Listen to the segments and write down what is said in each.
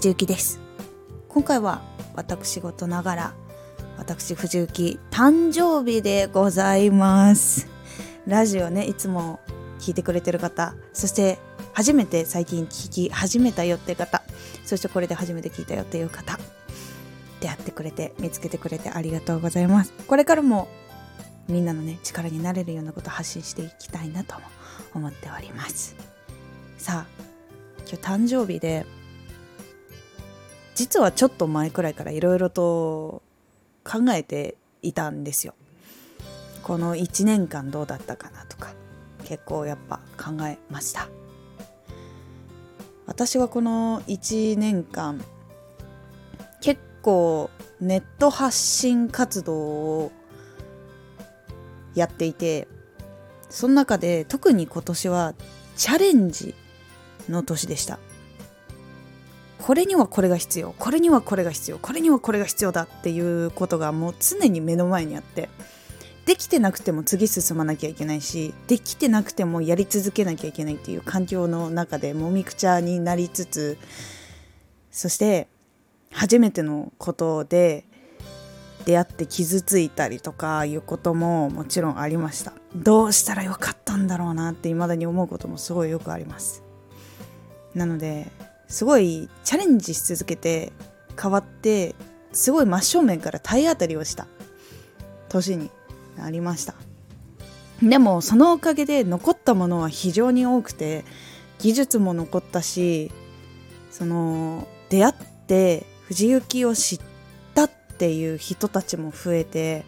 藤幸です。今回は私事ながら私藤幸誕生日でございます。ラジオねいつも聞いてくれてる方そして初めて最近聞き始めたよって方そしてこれで初めて聞いたよっていう方出会ってくれて見つけてくれてありがとうございます。これからもみんなのね力になれるようなこと発信していきたいなと思っております。さあ今日誕生日で実はちょっと前くらいからいろいろと考えていたんですよ。この1年間どうだったかなとか結構やっぱ考えました。私はこの1年間結構ネット発信活動をやっていてその中で特に今年はチャレンジの年でした。これにはこれが必要これにはこれが必要これにはこれが必要だっていうことがもう常に目の前にあってできてなくても次進まなきゃいけないしできてなくてもやり続けなきゃいけないっていう環境の中でもみくちゃになりつつそして初めてのことで出会って傷ついたりとかいうことももちろんありました。どうしたらよかったんだろうなって未だに思うこともすごいよくあります。なのですごいチャレンジし続けて変わってすごい真正面から体当たりをした。年になりました。でもそのおかげで残ったものは非常に多くて技術も残ったしその出会って藤雪を知ったっていう人たちも増えて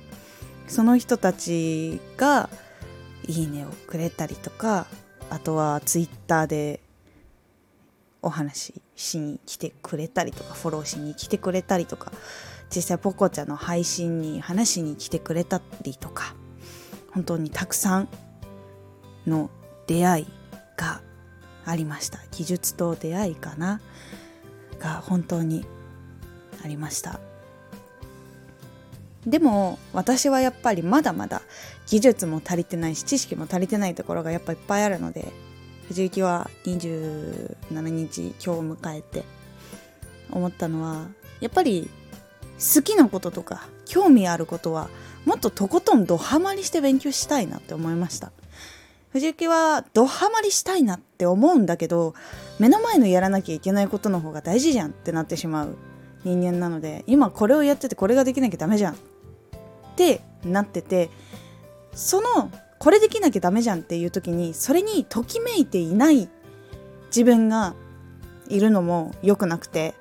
その人たちが「いいね」をくれたりとかあとはツイッターでお話ししに来てくれたりとかフォローしに来てくれたりとか実際ポコちゃんの配信に話しに来てくれたりとか本当にたくさんの出会いがありました。技術と出会いかなが本当にありました。でも私はやっぱりまだまだ技術も足りてないし知識も足りてないところがやっぱいっぱいあるので藤雪は27日今日を迎えて思ったのはやっぱり好きなこととか興味あることはもっととことんドハマりして勉強したいなって思いました。藤雪はドハマりしたいなって思うんだけど目の前のやらなきゃいけないことの方が大事じゃんってなってしまう人間なので今これをやっててこれができなきゃダメじゃんってなっててそのこれできなきゃダメじゃんっていう時にそれにときめいていない自分がいるのも良くなくて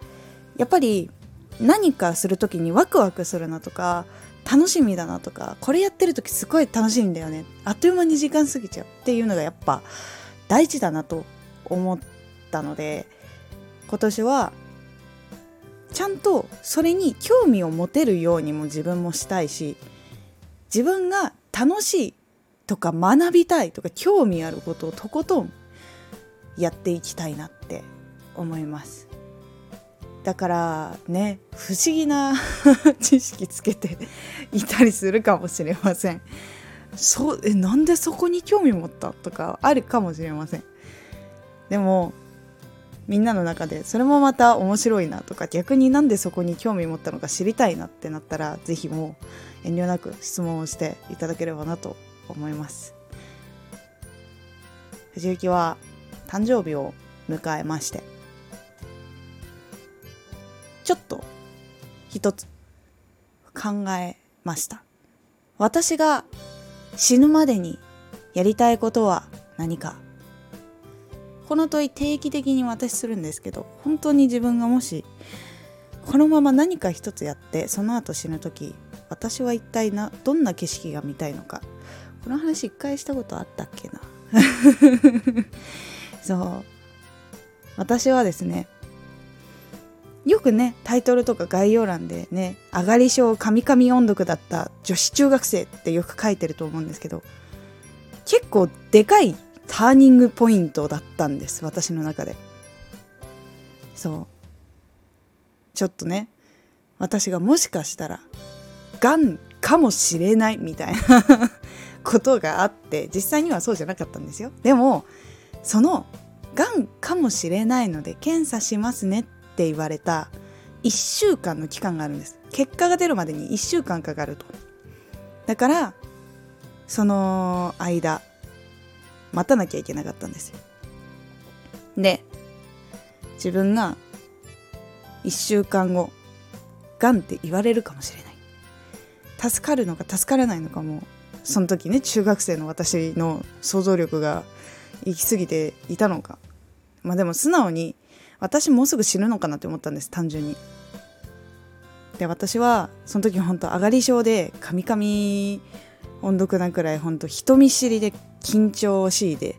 やっぱり何かする時にワクワクするなとか楽しみだなとかこれやってる時すごい楽しいんだよね。あっという間に時間過ぎちゃうっていうのがやっぱ大事だなと思ったので今年はちゃんとそれに興味を持てるようにも自分もしたいし自分が楽しいとか学びたいとか興味あることをとことんやっていきたいなって思います。だからね不思議な知識つけていたりするかもしれません。そうえなんでそこに興味持ったとかあるかもしれません。でもみんなの中でそれもまた面白いなとか逆になんでそこに興味持ったのか知りたいなってなったら是非もう遠慮なく質問をしていただければなと思います。藤幸は誕生日を迎えましてちょっと一つ考えました。私が死ぬまでにやりたいことは何か？この問い定期的に私するんですけど本当に自分がもしこのまま何か一つやってその後死ぬ時私は一体などんな景色が見たいのかこの話一回したことあったっけな？そう。私はですねよくねタイトルとか概要欄でね上がり症神々音読だった女子中学生ってよく書いてると思うんですけど結構でかいターニングポイントだったんです私の中で。そう。ちょっとね私がもしかしたらがんかもしれないみたいな。ことがあって実際にはそうじゃなかったんですよ。でもそのがんかもしれないので検査しますねって言われた1週間の期間があるんです。結果が出るまでに1週間かかると。だからその間待たなきゃいけなかったんですよ。で自分が1週間後がんって言われるかもしれない。助かるのか助からないのかもその時ね中学生の私の想像力が行き過ぎていたのかまあでも素直に私もうすぐ死ぬのかなって思ったんです単純に。で私はその時本当上がり症でカミカミ音読なくらい本当人見知りで緊張しいで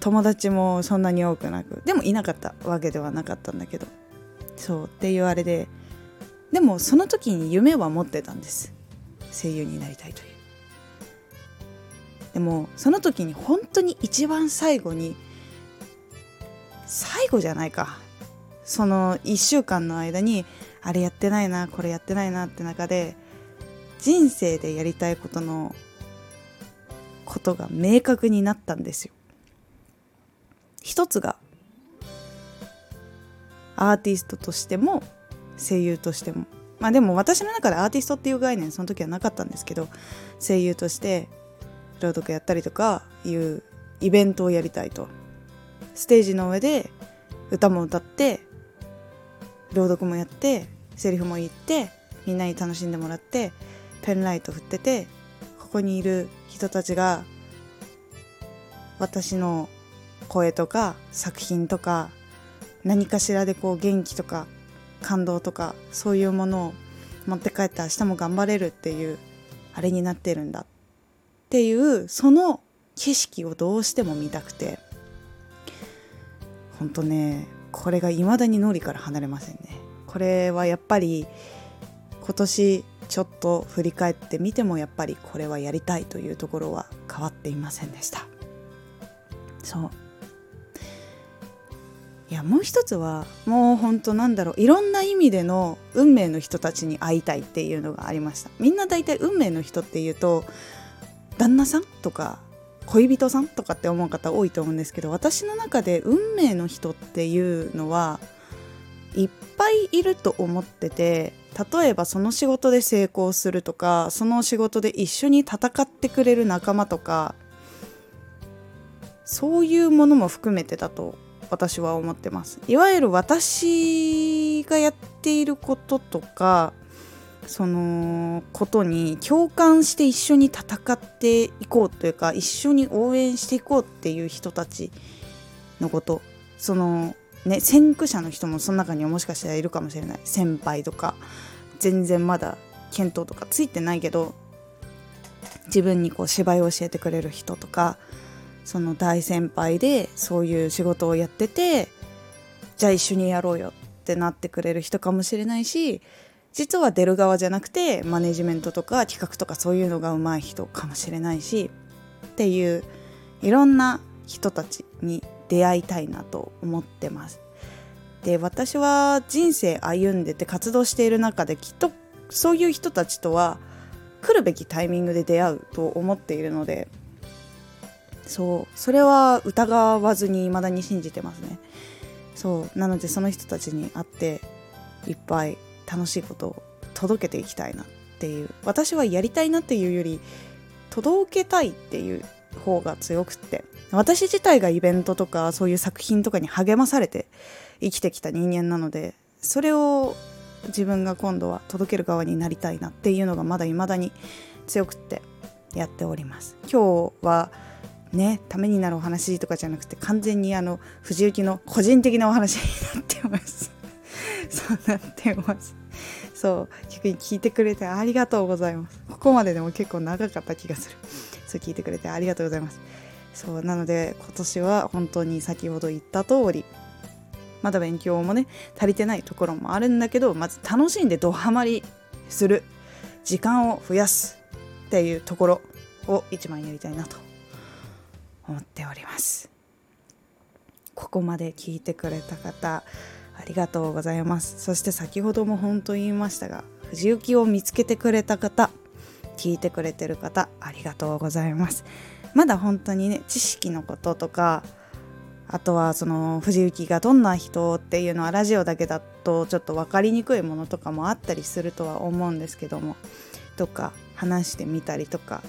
友達もそんなに多くなくでもいなかったわけではなかったんだけどそうっていうあれででもその時に夢は持ってたんです。声優になりたいという。でもその時に本当に一番最後に最後じゃないか。その1週間の間にあれやってないなこれやってないなって中で人生でやりたいことのことが明確になったんですよ。一つがアーティストとしても声優としても。まあでも私の中でアーティストっていう概念その時はなかったんですけど声優として朗読やったりとかいうイベントをやりたいと。ステージの上で歌も歌って朗読もやってセリフも言ってみんなに楽しんでもらってペンライト振っててここにいる人たちが私の声とか作品とか何かしらでこう元気とか感動とかそういうものを持って帰って明日も頑張れるっていうあれになってるんだ。っていうその景色をどうしても見たくて。ほんとねこれが未だに脳裏から離れませんね。これはやっぱり今年ちょっと振り返ってみてもやっぱりこれはやりたいというところは変わっていませんでした。そう。いやもう一つはもうほんとなんだろう。いろんな意味での運命の人たちに会いたいっていうのがありました。みんな大体運命の人っていうと旦那さんとか恋人さんとかって思う方多いと思うんですけど私の中で運命の人っていうのはいっぱいいると思ってて例えばその仕事で成功するとかその仕事で一緒に戦ってくれる仲間とかそういうものも含めてだと私は思ってます。いわゆる私がやっていることとかそのことに共感して一緒に戦っていこうというか一緒に応援していこうっていう人たちのこと。そのね先駆者の人もその中にはもしかしたらいるかもしれない。先輩とか。全然まだ検討とかついてないけど。自分にこう芝居を教えてくれる人とか。その大先輩でそういう仕事をやっててじゃあ一緒にやろうよってなってくれる人かもしれないし実は出る側じゃなくてマネジメントとか企画とかそういうのが上手い人かもしれないしっていういろんな人たちに出会いたいなと思ってます。で私は人生歩んでて活動している中できっとそういう人たちとは来るべきタイミングで出会うと思っているのでそうそれは疑わずに未だに信じてますねそうなのでその人たちに会っていっぱい楽しいことを届けていきたいなっていう。私はやりたいなっていうより届けたいっていう方が強くって。私自体がイベントとかそういう作品とかに励まされて生きてきた人間なのでそれを自分が今度は届ける側になりたいなっていうのがまだ未だに強くってやっております。今日はねためになるお話とかじゃなくて完全にあの藤幸の個人的なお話になってます。そうなってます。そう逆に聞いてくれてありがとうございます。ここまででも結構長かった気がする。そう聞いてくれてありがとうございます。そうなので今年は本当に先ほど言った通りまだ勉強もね足りてないところもあるんだけどまず楽しんでドハマりする時間を増やすっていうところを一番やりたいなと思っております。ここまで聞いてくれた方ありがとうございます。そして先ほども本当言いましたが藤雪を見つけてくれた方聞いてくれてる方ありがとうございます。まだ本当にね知識のこととかあとはその藤幸がどんな人っていうのはラジオだけだとちょっと分かりにくいものとかもあったりするとは思うんですけどもとか話してみたりとか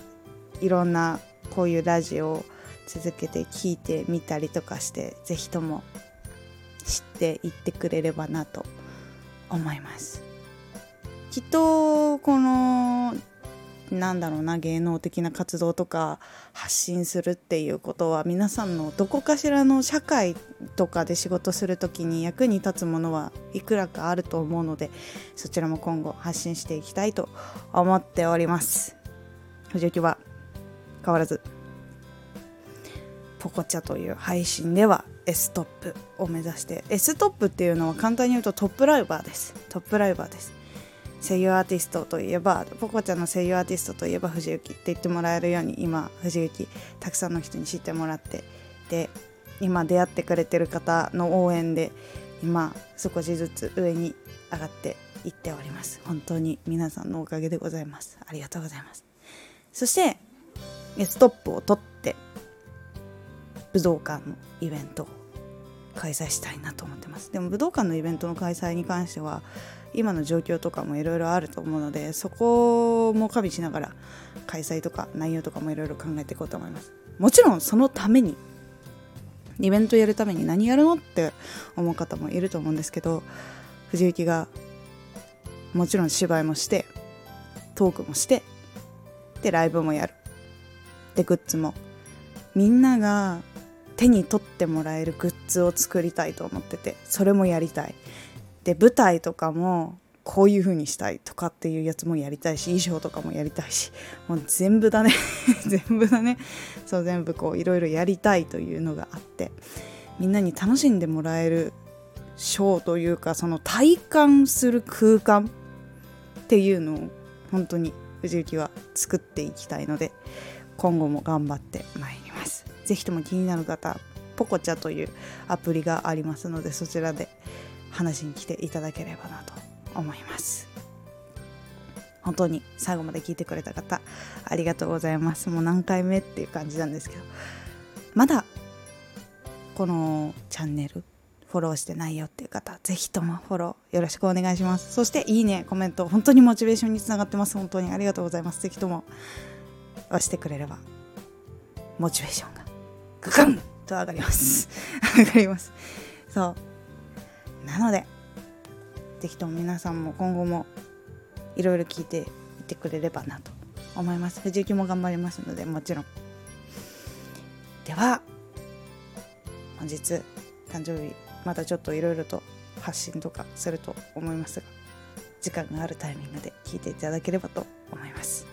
いろんなこういうラジオを続けて聞いてみたりとかして是非とも知っていってくれればなと思います。きっとこのなんだろうな芸能的な活動とか発信するっていうことは皆さんのどこかしらの社会とかで仕事する時に役に立つものはいくらかあると思うのでそちらも今後発信していきたいと思っております。藤雪は変わらずポコチャという配信では S トップを目指して S トップっていうのは簡単に言うとトップライバーです。トップライバーです。声優アーティストといえばポコちゃんの声優アーティストといえば藤幸って言ってもらえるように今藤幸たくさんの人に知ってもらってで今出会ってくれてる方の応援で今少しずつ上に上がっていっております。本当に皆さんのおかげでございます。ありがとうございます。そしてストップを取って武道館のイベント開催したいなと思ってます。でも武道館のイベントの開催に関しては今の状況とかもいろいろあると思うのでそこも加味しながら開催とか内容とかもいろいろ考えていこうと思います。もちろんそのためにイベントやるために何やるのって思う方もいると思うんですけど藤雪がもちろん芝居もしてトークもしてでライブもやる。でグッズも。みんなが手に取ってもらえるグッズを作りたいと思っててそれもやりたい。で舞台とかもこういう風にしたいとかっていうやつもやりたいし衣装とかもやりたいしもう全部だね。全部だね。そう全部こういろいろやりたいというのがあってみんなに楽しんでもらえるショーというかその体感する空間っていうのを本当に藤雪は作っていきたいので今後も頑張ってまいります。是非とも気になる方ポコチャというアプリがありますのでそちらで話に来ていただければなと思います。本当に最後まで聞いてくれた方ありがとうございます。もう何回目っていう感じなんですけどまだこのチャンネルフォローしてないよっていう方ぜひともフォローよろしくお願いします。そしていいねコメント本当にモチベーションにつながってます。本当にありがとうございます。ぜひとも押してくれればモチベーションがググンと上がります。上がります。そう。なので是非とも皆さんも今後もいろいろ聞いていってくれればなと思います。藤雪も頑張りますのでもちろん。では本日誕生日またちょっといろいろと発信とかすると思いますが時間があるタイミングで聞いていただければと思います